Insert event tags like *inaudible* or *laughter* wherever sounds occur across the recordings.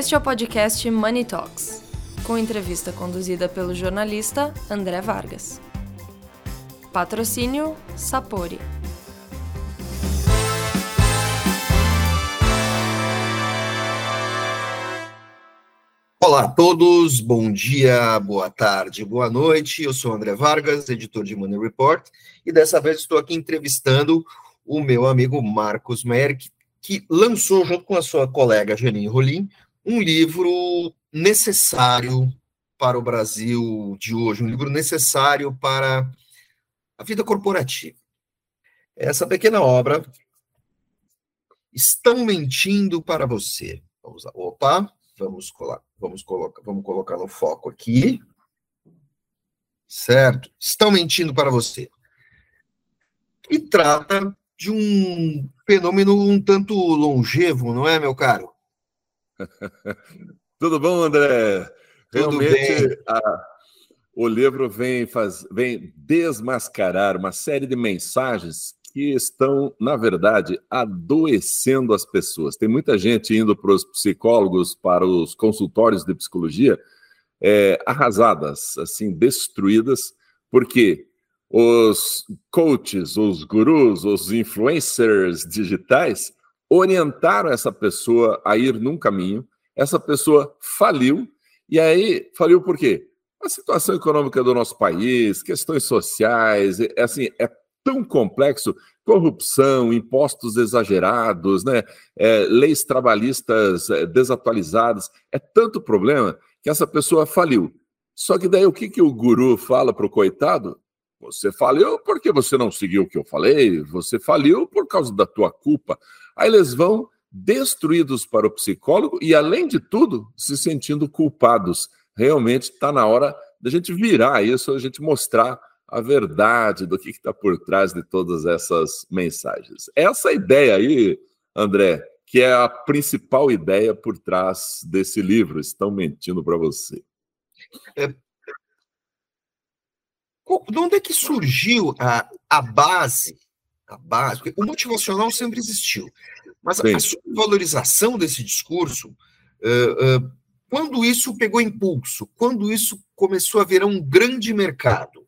Este é o podcast Money Talks, com entrevista conduzida pelo jornalista André Vargas. Patrocínio Sapori. Olá a todos, bom dia, boa tarde, boa noite. Eu sou André Vargas, editor de Money Report, e dessa vez estou aqui entrevistando o meu amigo Marcos que, que lançou, junto com a sua colega Janine Rolim, um livro necessário para o Brasil de hoje, um livro necessário para a vida corporativa. Essa pequena obra, Estão Mentindo para Você. Vamos lá. Opa, vamos colocar Vamos colocar, vamos colocar no foco aqui. Certo? Estão mentindo para você. E trata de um fenômeno um tanto longevo, não é, meu caro? *laughs* Tudo bom, André? Realmente, a, o livro vem, faz, vem desmascarar uma série de mensagens que estão, na verdade, adoecendo as pessoas. Tem muita gente indo para os psicólogos, para os consultórios de psicologia, é, arrasadas, assim, destruídas, porque os coaches, os gurus, os influencers digitais orientaram essa pessoa a ir num caminho, essa pessoa faliu, e aí faliu por quê? A situação econômica do nosso país, questões sociais, é, assim, é tão complexo corrupção, impostos exagerados, né, é, leis trabalhistas é, desatualizadas, é tanto problema que essa pessoa faliu. Só que daí o que, que o guru fala para o coitado? Você faliu porque você não seguiu o que eu falei, você faliu por causa da tua culpa. Aí eles vão destruídos para o psicólogo e, além de tudo, se sentindo culpados. Realmente está na hora da gente virar isso, a gente mostrar a verdade do que está por trás de todas essas mensagens. Essa ideia aí, André, que é a principal ideia por trás desse livro, estão mentindo para você. É, de onde é que surgiu a, a base? A base, o motivacional sempre existiu, mas Sim. a subvalorização desse discurso, uh, uh, quando isso pegou impulso, quando isso começou a virar um grande mercado,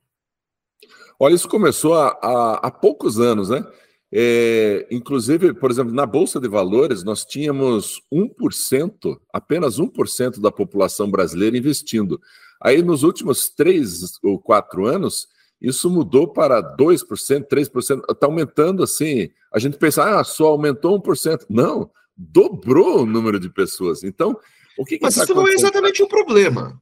Olha, isso começou há, há, há poucos anos, né? É, inclusive, por exemplo, na Bolsa de Valores, nós tínhamos 1%, apenas 1% da população brasileira investindo. Aí, nos últimos três ou quatro anos, isso mudou para 2%, 3%, está aumentando assim. A gente pensa, ah, só aumentou 1%. Não, dobrou o número de pessoas. Então, o que, que Mas tá isso não é exatamente um problema.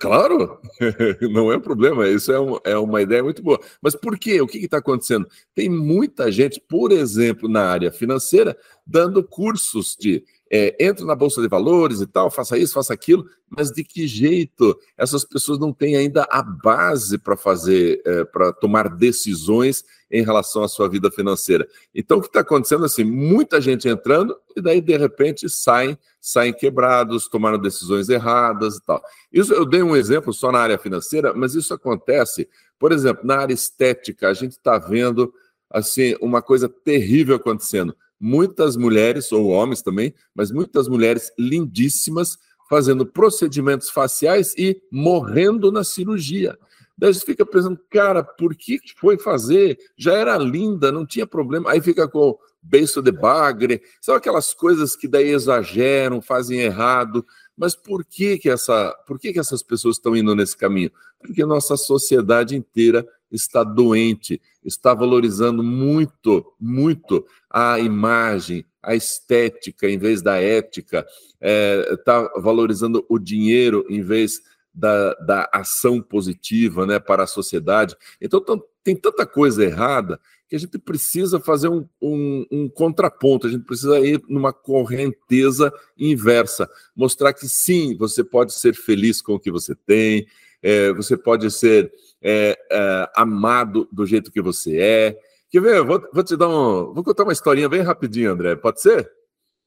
Claro, *laughs* não é um problema, isso é, um, é uma ideia muito boa. Mas por quê? O que está acontecendo? Tem muita gente, por exemplo, na área financeira, dando cursos de é, entra na Bolsa de Valores e tal, faça isso, faça aquilo, mas de que jeito? Essas pessoas não têm ainda a base para fazer, é, para tomar decisões em relação à sua vida financeira. Então, o que está acontecendo assim? Muita gente entrando e daí, de repente, saem, saem quebrados, tomaram decisões erradas e tal. Isso eu dei um exemplo só na área financeira, mas isso acontece, por exemplo, na área estética, a gente está vendo assim uma coisa terrível acontecendo muitas mulheres, ou homens também, mas muitas mulheres lindíssimas fazendo procedimentos faciais e morrendo na cirurgia. Daí você fica pensando, cara, por que foi fazer? Já era linda, não tinha problema. Aí fica com beiço de bagre, são aquelas coisas que daí exageram, fazem errado. Mas por que que essa, por que que essas pessoas estão indo nesse caminho? Porque nossa sociedade inteira está doente, está valorizando muito, muito a imagem, a estética em vez da ética, é, está valorizando o dinheiro em vez da, da ação positiva né, para a sociedade. Então, tem tanta coisa errada que a gente precisa fazer um, um, um, contraponto, a gente precisa ir numa correnteza inversa, mostrar que sim, você pode ser feliz com o que você tem, é, você pode ser é, é, amado do jeito que você é. Quer ver? Vou, vou te dar um. Vou contar uma historinha bem rapidinho, André. Pode ser?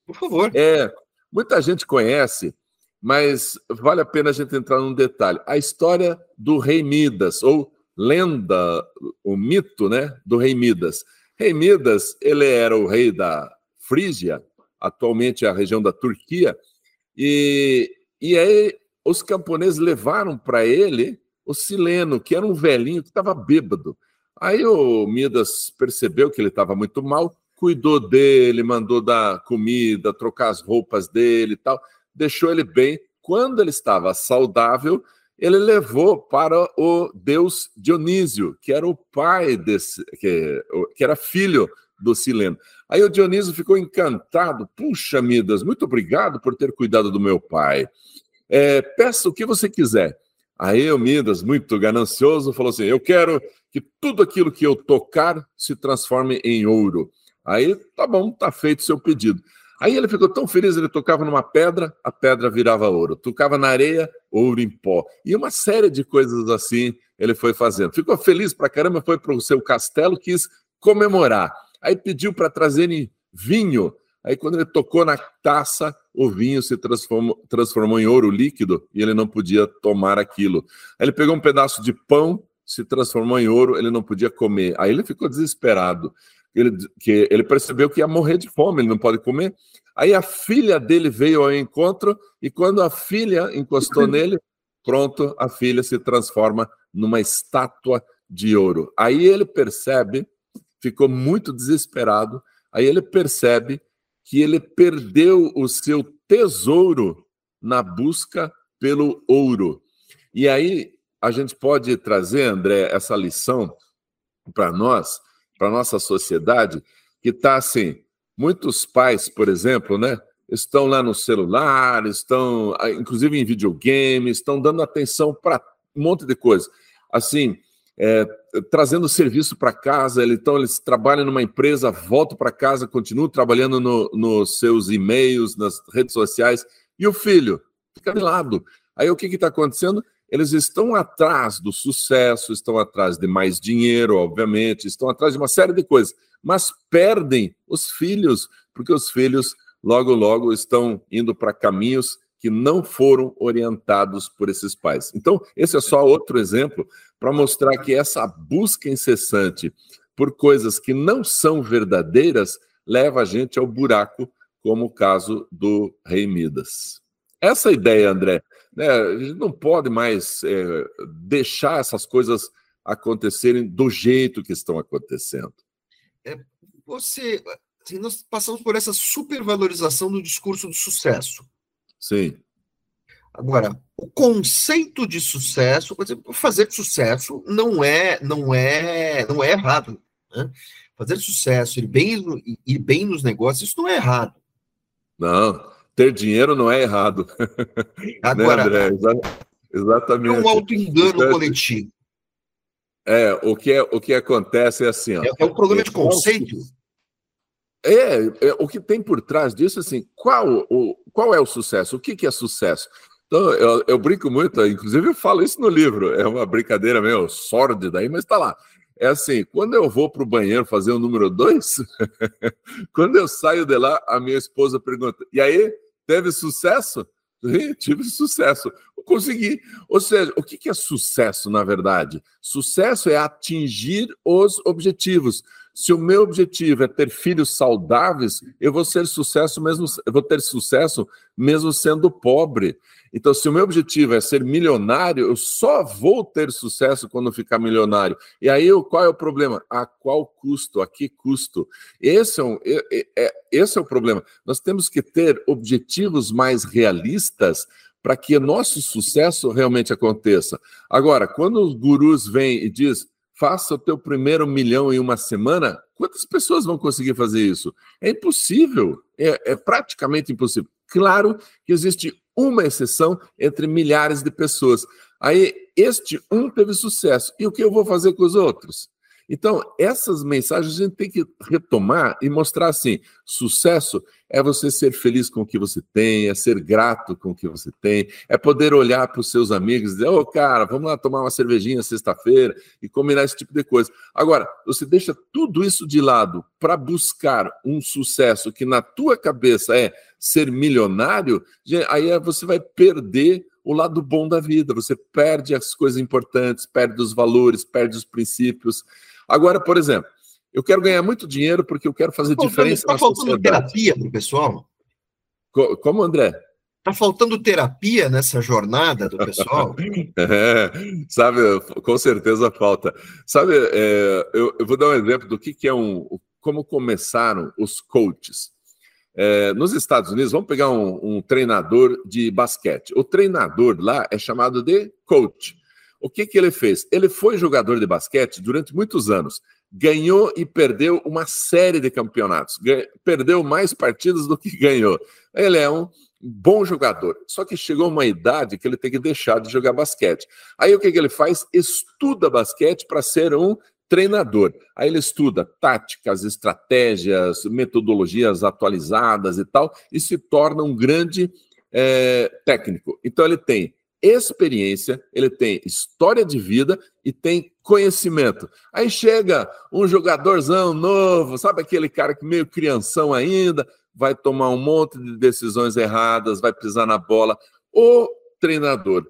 Por favor. É, muita gente conhece, mas vale a pena a gente entrar num detalhe. A história do rei Midas, ou lenda, o mito né, do rei Midas. Rei Midas, ele era o rei da Frígia, atualmente é a região da Turquia, E, e aí os camponeses levaram para ele o Sileno, que era um velhinho que estava bêbado. Aí o Midas percebeu que ele estava muito mal, cuidou dele, mandou dar comida, trocar as roupas dele e tal, deixou ele bem. Quando ele estava saudável, ele levou para o deus Dionísio, que era o pai desse, que, que era filho do Sileno. Aí o Dionísio ficou encantado. Puxa, Midas, muito obrigado por ter cuidado do meu pai. É, peça o que você quiser. Aí o Midas, muito ganancioso, falou assim: Eu quero que tudo aquilo que eu tocar se transforme em ouro. Aí, tá bom, tá feito o seu pedido. Aí ele ficou tão feliz, ele tocava numa pedra, a pedra virava ouro. Tocava na areia, ouro em pó. E uma série de coisas assim ele foi fazendo. Ficou feliz pra caramba, foi para o seu castelo, quis comemorar. Aí pediu para trazerem vinho. Aí quando ele tocou na taça, o vinho se transformou, transformou em ouro líquido e ele não podia tomar aquilo. Aí ele pegou um pedaço de pão, se transformou em ouro, ele não podia comer. Aí ele ficou desesperado. Ele, que ele percebeu que ia morrer de fome, ele não pode comer. Aí a filha dele veio ao encontro e quando a filha encostou *laughs* nele, pronto, a filha se transforma numa estátua de ouro. Aí ele percebe, ficou muito desesperado, aí ele percebe que ele perdeu o seu tesouro na busca pelo ouro. E aí a gente pode trazer, André, essa lição para nós, para nossa sociedade, que está assim, muitos pais, por exemplo, né, estão lá no celular, estão ah, inclusive em videogame, estão dando atenção para um monte de coisa. Assim, é, trazendo serviço para casa, então eles trabalham numa empresa, voltam para casa, continuam trabalhando no, nos seus e-mails, nas redes sociais, e o filho fica de lado. Aí o que está acontecendo? Eles estão atrás do sucesso, estão atrás de mais dinheiro, obviamente, estão atrás de uma série de coisas, mas perdem os filhos, porque os filhos logo, logo estão indo para caminhos que não foram orientados por esses pais. Então, esse é só outro exemplo para mostrar que essa busca incessante por coisas que não são verdadeiras leva a gente ao buraco, como o caso do rei Midas. Essa ideia, André, né, a gente não pode mais é, deixar essas coisas acontecerem do jeito que estão acontecendo. É, você, assim, nós passamos por essa supervalorização do discurso do sucesso. Sim. Agora, o conceito de sucesso, por exemplo, fazer sucesso não é não é não é errado. Né? Fazer sucesso, ir bem, ir bem nos negócios, isso não é errado. Não, ter dinheiro não é errado. *laughs* Agora, né, André? exatamente. É um auto-engano coletivo. É, o que, é, o que acontece é assim. Ó, é, é um problema de conceito. É, é, o que tem por trás disso, assim, qual, o, qual é o sucesso? O que, que é sucesso? Então, eu, eu, brinco muito, inclusive eu falo isso no livro, é uma brincadeira meio sórdida aí, mas está lá. É assim, quando eu vou para o banheiro fazer o número dois, *laughs* quando eu saio de lá, a minha esposa pergunta: e aí, teve sucesso? Sim, tive sucesso. Consegui. Ou seja, o que é sucesso, na verdade? Sucesso é atingir os objetivos. Se o meu objetivo é ter filhos saudáveis, eu vou ser sucesso mesmo, eu vou ter sucesso mesmo sendo pobre. Então, se o meu objetivo é ser milionário, eu só vou ter sucesso quando ficar milionário. E aí, qual é o problema? A qual custo? A que custo? Esse é, um, é, é, esse é o problema. Nós temos que ter objetivos mais realistas para que nosso sucesso realmente aconteça. Agora, quando os gurus vêm e diz faça o teu primeiro milhão em uma semana, quantas pessoas vão conseguir fazer isso? É impossível, é, é praticamente impossível. Claro que existe uma exceção entre milhares de pessoas. Aí, este um teve sucesso. E o que eu vou fazer com os outros? Então, essas mensagens a gente tem que retomar e mostrar assim: sucesso é você ser feliz com o que você tem, é ser grato com o que você tem, é poder olhar para os seus amigos e dizer, ô oh, cara, vamos lá tomar uma cervejinha sexta-feira e combinar esse tipo de coisa. Agora, você deixa tudo isso de lado para buscar um sucesso que na tua cabeça é ser milionário, aí é, você vai perder o lado bom da vida, você perde as coisas importantes, perde os valores, perde os princípios. Agora, por exemplo, eu quero ganhar muito dinheiro porque eu quero fazer tá diferença tá na sociedade. Está faltando terapia para o pessoal? Como, André? Tá faltando terapia nessa jornada do pessoal? *laughs* é, sabe, com certeza falta. Sabe, é, eu, eu, vou dar um exemplo do que, que é um. Como começaram os coaches. É, nos Estados Unidos, vamos pegar um, um, treinador de basquete. O treinador lá é chamado de coach. O que, que ele fez? Ele foi jogador de basquete durante muitos anos. Ganhou e perdeu uma série de campeonatos. Perdeu mais partidas do que *laughs* ganhou. Ele é um bom jogador. Só que chegou uma idade que ele tem que deixar de jogar basquete. Aí o que, que ele faz? Estuda basquete para ser um treinador. Aí ele estuda táticas, estratégias, metodologias atualizadas e tal, e se torna um grande é, técnico. Então ele tem experiência, ele tem história de vida e tem conhecimento. Aí chega um jogadorzão novo, sabe aquele cara que meio crianção ainda, vai tomar um monte de decisões erradas, vai pisar na bola. O treinador,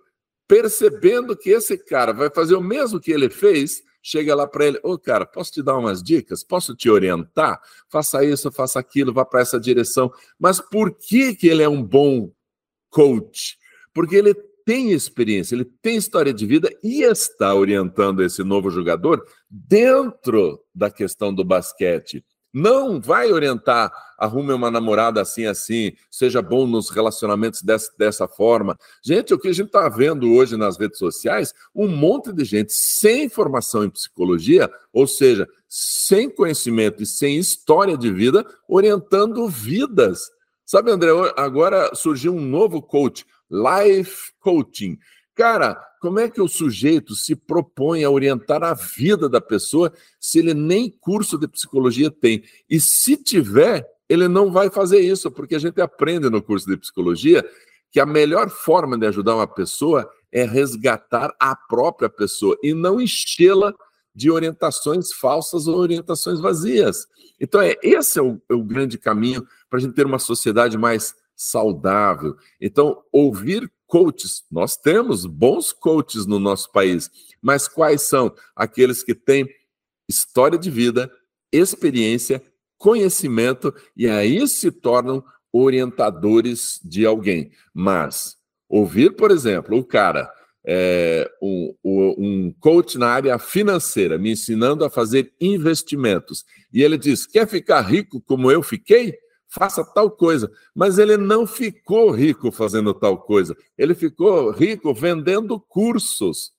percebendo que esse cara vai fazer o mesmo que ele fez, chega lá para ele: Ô, oh, cara, posso te dar umas dicas? Posso te orientar? Faça isso, faça aquilo, vá para essa direção. Mas por que, que ele é um bom coach? Porque ele tem experiência, ele tem história de vida e está orientando esse novo jogador dentro da questão do basquete. Não vai orientar, arrume uma namorada assim, assim, seja bom nos relacionamentos dessa, dessa forma. Gente, o que a gente está vendo hoje nas redes sociais, um monte de gente sem formação em psicologia, ou seja, sem conhecimento e sem história de vida, orientando vidas. Sabe, André, agora surgiu um novo coach, Life Coaching. Cara, como é que o sujeito se propõe a orientar a vida da pessoa se ele nem curso de psicologia tem? E se tiver, ele não vai fazer isso, porque a gente aprende no curso de psicologia que a melhor forma de ajudar uma pessoa é resgatar a própria pessoa e não enchê-la de orientações falsas ou orientações vazias. Então, é, esse é o, é o grande caminho para a gente ter uma sociedade mais saudável. Então, ouvir coaches. Nós temos bons coaches no nosso país, mas quais são aqueles que têm história de vida, experiência, conhecimento e aí se tornam orientadores de alguém. Mas ouvir, por exemplo, o cara, é, um, um coach na área financeira, me ensinando a fazer investimentos, e ele diz: quer ficar rico como eu fiquei? Faça tal coisa. Mas ele não ficou rico fazendo tal coisa. Ele ficou rico vendendo cursos.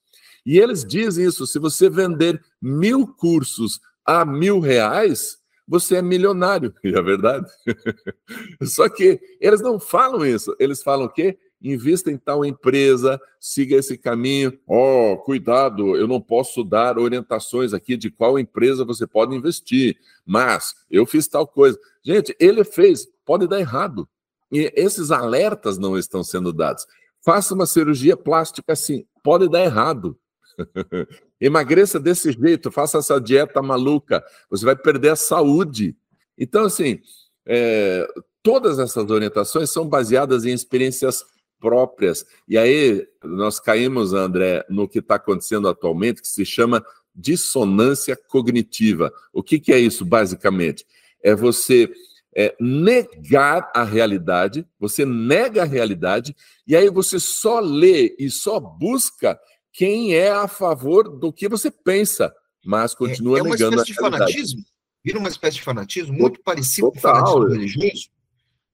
E eles dizem isso: se você vender mil cursos a mil reais, você é milionário. *laughs* E é verdade. *laughs* Só que eles não falam isso. Eles falam o quê? Invista em tal empresa, siga esse caminho. Oh, cuidado, eu não posso dar orientações aqui de qual empresa você pode investir, mas eu fiz tal coisa. Gente, ele fez, pode dar errado. E esses alertas não estão sendo dados. Faça uma cirurgia plástica assim, pode dar errado. *laughs* Emagreça desse jeito, faça essa dieta maluca, você vai perder a saúde. Então, assim, é, todas essas orientações são baseadas em experiências próprias. E aí nós caímos, André, no que está acontecendo atualmente, que se chama dissonância cognitiva. O que, que é isso, basicamente? É você é, negar a realidade, você nega a realidade, e aí você só lê e só busca quem é a favor do que você pensa, mas continua é, é negando a realidade. Fanatismo? Vira uma espécie de fanatismo muito parecido com o fanatismo religioso?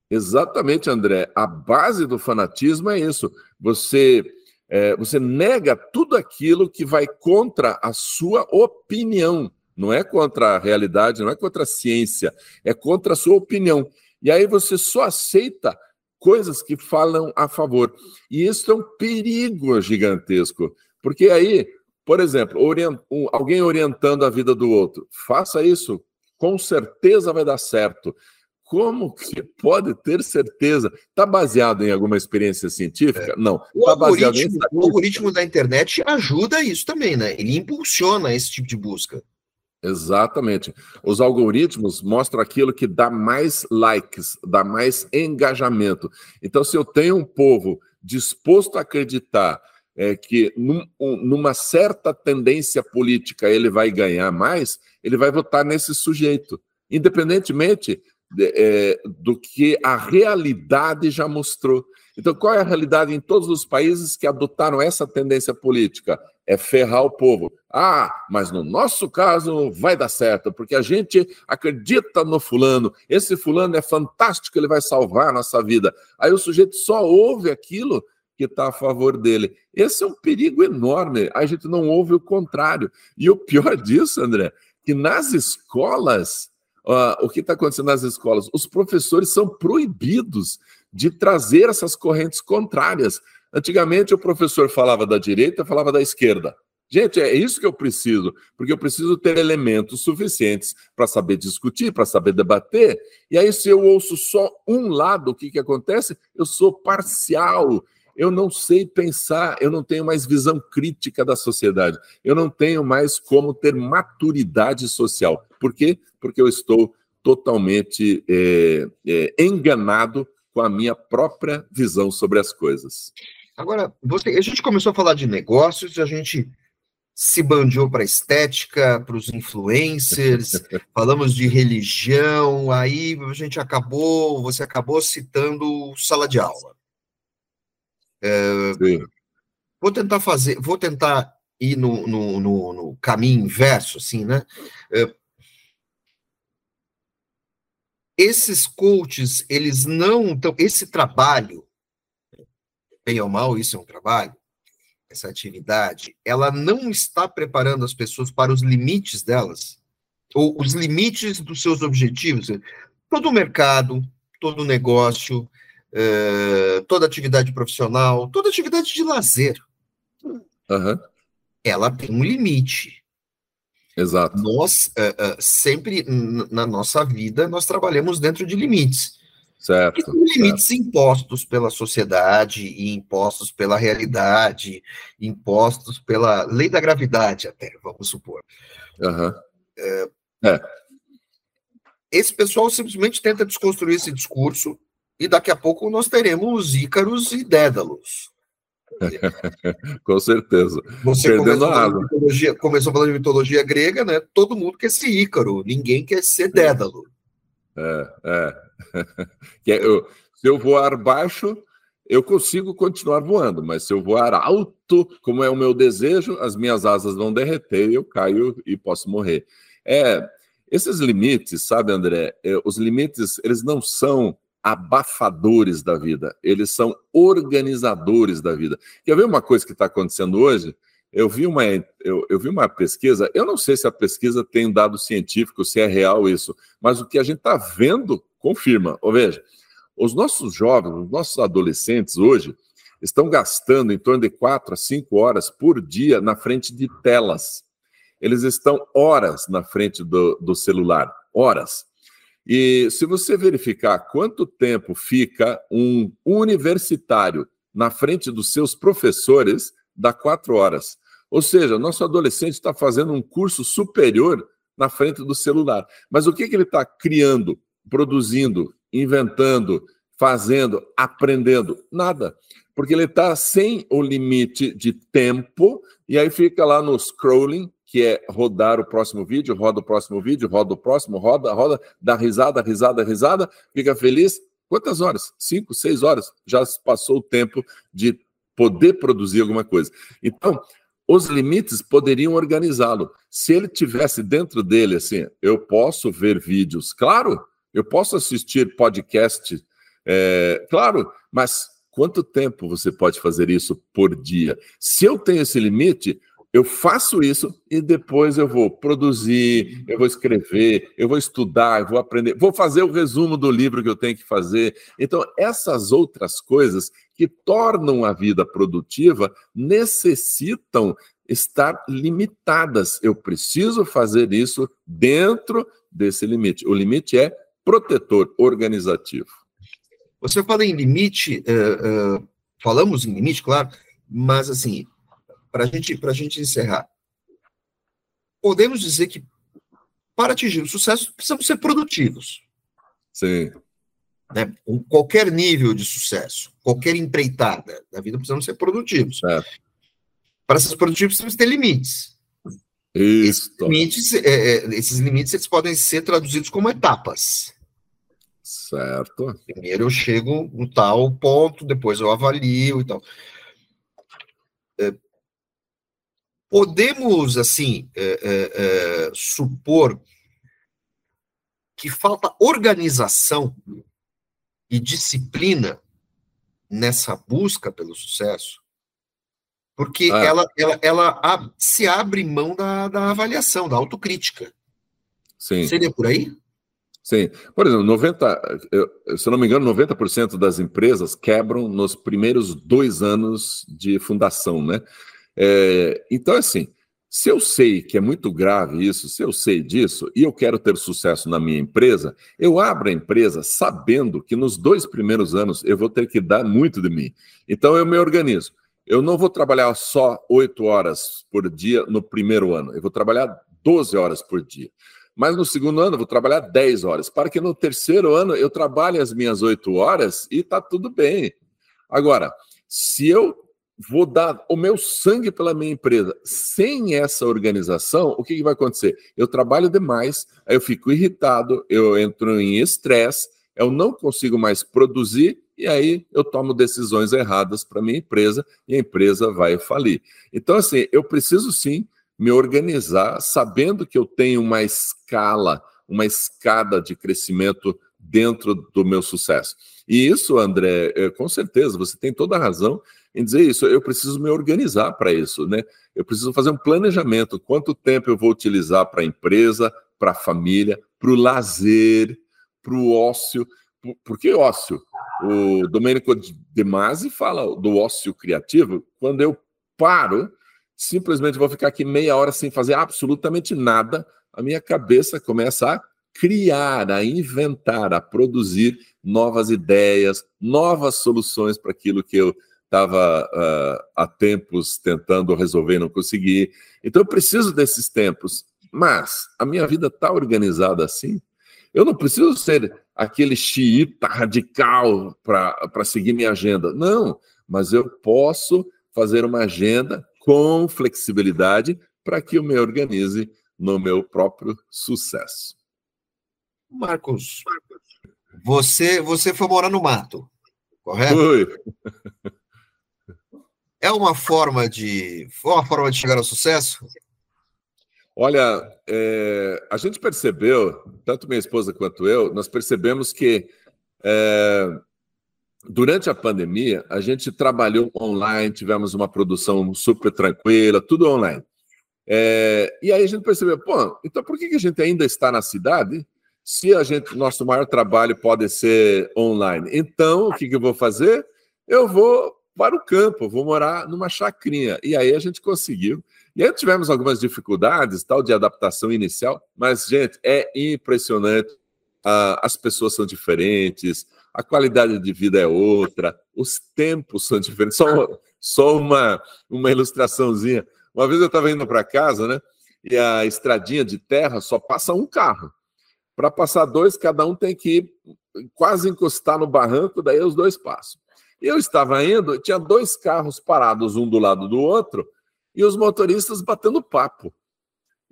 Exatamente, André. A base do fanatismo é isso. Você, é, você nega tudo aquilo que vai contra a sua opinião. Não é contra a realidade, não é contra a ciência, é contra a sua opinião. E aí você só aceita coisas que falam a favor. E isso é um perigo gigantesco. Porque aí, por exemplo, orient... alguém orientando a vida do outro, faça isso, com certeza vai dar certo. Como que pode ter certeza? Está baseado em alguma experiência científica? É. Não. O, tá algoritmo, o algoritmo da internet ajuda isso também, né? Ele impulsiona esse tipo de busca. Exatamente. Os algoritmos mostram aquilo que dá mais likes, dá mais engajamento. Então, se eu tenho um povo disposto a acreditar é, que num, um, numa certa tendência política ele vai ganhar mais, ele vai votar nesse sujeito, independentemente é, do que a realidade já mostrou. Então, qual é a realidade em todos os países que adotaram essa tendência política? É ferrar o povo. Ah, mas no nosso caso vai dar certo, porque a gente acredita no fulano. Esse fulano é fantástico, ele vai salvar a nossa vida. Aí o sujeito só ouve aquilo que está a favor dele. Esse é um perigo enorme. A gente não ouve o contrário. E o pior *laughs* disso, André, que nas escolas, uh, o que está acontecendo nas escolas? Os professores são proibidos de trazer essas correntes contrárias. Antigamente, o professor falava da direita, falava da esquerda. Gente, é isso que eu preciso, porque eu preciso ter elementos suficientes para saber discutir, para saber debater. E aí, se eu ouço só um lado, o que, que acontece? Eu sou parcial, eu não sei pensar, eu não tenho mais visão crítica da sociedade, eu não tenho mais como ter maturidade social. Por quê? Porque eu estou totalmente é, é, enganado com a minha própria visão sobre as coisas. Agora, você, a gente começou a falar de negócios, a gente se bandiou para estética, para os influencers, *laughs* falamos de religião, aí a gente acabou, você acabou citando sala de aula. Vou tentar fazer, vou tentar ir no, no, no, no caminho inverso, assim, né? É, esses coaches, eles não. Então, esse trabalho, bem ou mal, isso é um trabalho, essa atividade, ela não está preparando as pessoas para os limites delas, ou os limites dos seus objetivos. Todo mercado, todo negócio, uh, toda atividade profissional, toda atividade de lazer, uhum. ela tem um limite. Exato. Nós, uh, uh, sempre na nossa vida, nós trabalhamos dentro de limites. Certo. E limites certo. impostos pela sociedade e impostos pela realidade, impostos pela lei da gravidade, até, vamos supor. Uhum. É, é. Esse pessoal simplesmente tenta desconstruir esse discurso e daqui a pouco nós teremos Ícaros e Dédalos. *laughs* Com certeza. Você Perdendo começou, a água. Mitologia, começou falando de mitologia grega, né? Todo mundo quer ser Ícaro, ninguém quer ser Dédalo. É, *laughs* é. eu, se eu voar baixo, eu consigo continuar voando, mas se eu voar alto, como é o meu desejo, as minhas asas vão derreter, eu caio e posso morrer. É, esses limites, sabe, André? É, os limites, eles não são abafadores da vida, eles são organizadores da vida. Quer ver uma coisa que está acontecendo hoje? Eu vi, uma, eu, eu, vi uma pesquisa, eu não sei se a pesquisa tem um dado científico, se é real isso, mas o que a gente está vendo confirma. Ou veja, os nossos jovens, os nossos adolescentes hoje estão gastando em torno de 4 a 5 horas por dia na frente de telas. Eles estão horas na frente do, do celular, horas. E se você verificar quanto tempo fica um universitário na frente dos seus professores, dá quatro horas. Ou seja, nosso adolescente está fazendo um curso superior na frente do celular. Mas o que, que ele está criando, produzindo, inventando, fazendo, aprendendo? Nada. Porque ele está sem o limite de tempo e aí fica lá no scrolling, que é rodar o próximo vídeo, roda o próximo vídeo, roda o próximo, roda, roda, dá risada, risada, risada, fica feliz. Quantas horas? Cinco, seis horas. Já passou o tempo de poder produzir alguma coisa. Então, os limites poderiam organizá-lo. Se ele tivesse dentro dele, assim, eu posso ver vídeos, claro, eu posso assistir podcast, é, claro, mas quanto tempo você pode fazer isso por dia? Se eu tenho esse limite, eu faço isso e depois eu vou produzir, eu vou escrever, eu vou estudar, eu vou aprender, vou fazer o resumo do livro que eu tenho que fazer. Então, essas outras coisas que tornam a vida produtiva necessitam estar limitadas. Eu preciso fazer isso dentro desse limite. O limite é protetor organizativo. Você fala em limite, uh, uh, falamos em limite, claro, mas assim, para gente, a gente encerrar, podemos dizer que para atingir o sucesso precisamos ser produtivos. Sim. Né? Com qualquer nível de sucesso, qualquer empreitada da vida, precisamos ser produtivos. É. Para ser produtivos, precisamos ter limites. Isso. Esses limites, é, é, esses limites eles podem ser traduzidos como etapas. Certo. Primeiro eu chego no tal ponto, depois eu avalio e tal. É, podemos, assim, é, é, é supor que falta organização e disciplina nessa busca pelo sucesso? Porque ah. ela, ela, ela se abre mão da, da avaliação, da autocrítica. Sim. Seria por aí? Sim. Por exemplo, 90, se eu não me engano, 90% das empresas quebram nos primeiros dois anos de fundação, né? É, então, assim, se eu sei que é muito grave isso, se eu sei disso e eu quero ter sucesso na minha empresa, eu abro a empresa sabendo que nos dois primeiros anos eu vou ter que dar muito de mim. Então, eu me organizo. Eu não vou trabalhar só oito horas por dia no primeiro ano, eu vou trabalhar 12 horas por dia. Mas no segundo ano eu vou trabalhar 10 horas, para que no terceiro ano eu trabalhe as minhas 8 horas e está tudo bem. Agora, se eu vou dar o meu sangue pela minha empresa sem essa organização, o que, que vai acontecer? Eu trabalho demais, aí eu fico irritado, eu entro em estresse, eu não consigo mais produzir e aí eu tomo decisões erradas para minha empresa e a empresa vai falir. Então, assim, eu preciso sim me organizar sabendo que eu tenho uma escala, uma escada de crescimento dentro do meu sucesso. E isso, André, é, com certeza, você tem toda a razão em dizer isso. Eu preciso me organizar para isso, né? Eu preciso fazer um planejamento. Quanto tempo eu vou utilizar para a empresa, para a família, para o lazer, para o ócio. Por que ócio? O Domênico De Masi fala do ócio criativo. Quando eu paro simplesmente vou ficar aqui meia hora sem fazer absolutamente nada, a minha cabeça começa a criar, a inventar, a produzir novas ideias, novas soluções para aquilo que eu estava uh, há tempos tentando resolver e não consegui. Então eu preciso desses tempos, mas a minha vida está organizada assim. Eu não preciso ser aquele xiita radical para seguir minha agenda. Não, mas eu posso fazer uma agenda com flexibilidade para que eu me organize no meu próprio sucesso. Marcos, você você foi morar no mato, correto? Foi. É uma forma de foi uma forma de chegar ao sucesso? Olha, é, a gente percebeu, tanto minha esposa quanto eu, nós percebemos que é, durante a pandemia, a gente trabalhou online, tivemos uma produção super tranquila, tudo online. É, e aí a gente percebeu, pô, então por que, que a gente ainda está na cidade se a gente, nosso maior trabalho pode ser online? Então, o que, que eu vou fazer? Eu vou para o campo, vou morar numa chacrinha. E aí a gente conseguiu. E aí tivemos algumas dificuldades, tal, de adaptação inicial, mas, gente, é impressionante. Ah, as pessoas são diferentes, a qualidade de vida é outra, os tempos são diferentes. Só, só uma, uma ilustraçãozinha. Uma vez eu estava indo para casa, né? E a estradinha de terra só passa um carro. Para passar dois, cada um tem que ir quase encostar no barranco, daí os dois passam. Eu estava indo, tinha dois carros parados um do lado do outro e os motoristas batendo papo.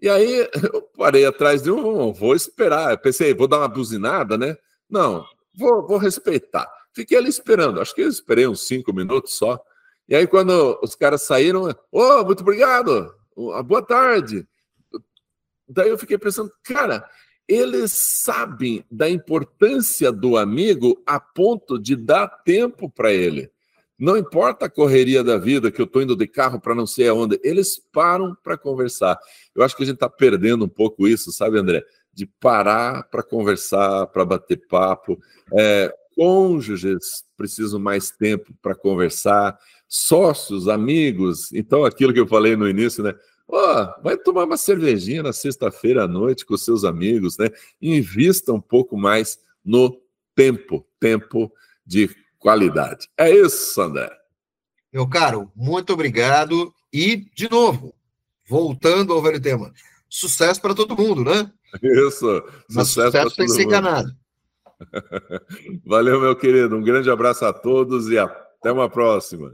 E aí *laughs* eu parei atrás de um, vou esperar. Eu pensei, vou dar uma buzinada, né? Não, vou, vou respeitar. Fiquei ali esperando, acho que eu esperei uns cinco minutos só. E aí, quando os caras saíram, ô, oh, muito obrigado, boa tarde. Daí eu fiquei pensando, cara, eles sabem da importância do amigo a ponto de dar tempo para ele. Não importa a correria da vida, que eu estou indo de carro para não sei aonde, eles param para conversar. Eu acho que a gente está perdendo um pouco isso, sabe, André? de parar para conversar, para bater papo. É, cônjuges precisam mais tempo para conversar, sócios, amigos. Então, aquilo que eu falei no início, né? Vai tomar uma cervejinha na sexta-feira à noite com seus amigos, né? Invista um pouco mais no tempo, tempo de qualidade. É isso, André. Meu caro, muito obrigado. E, de novo, voltando ao velho tema, sucesso para todo mundo, né? Isso. Mas sucesso, sucesso tem que ser enganado. *laughs* Valeu, meu querido. Um grande abraço a todos e até uma próxima.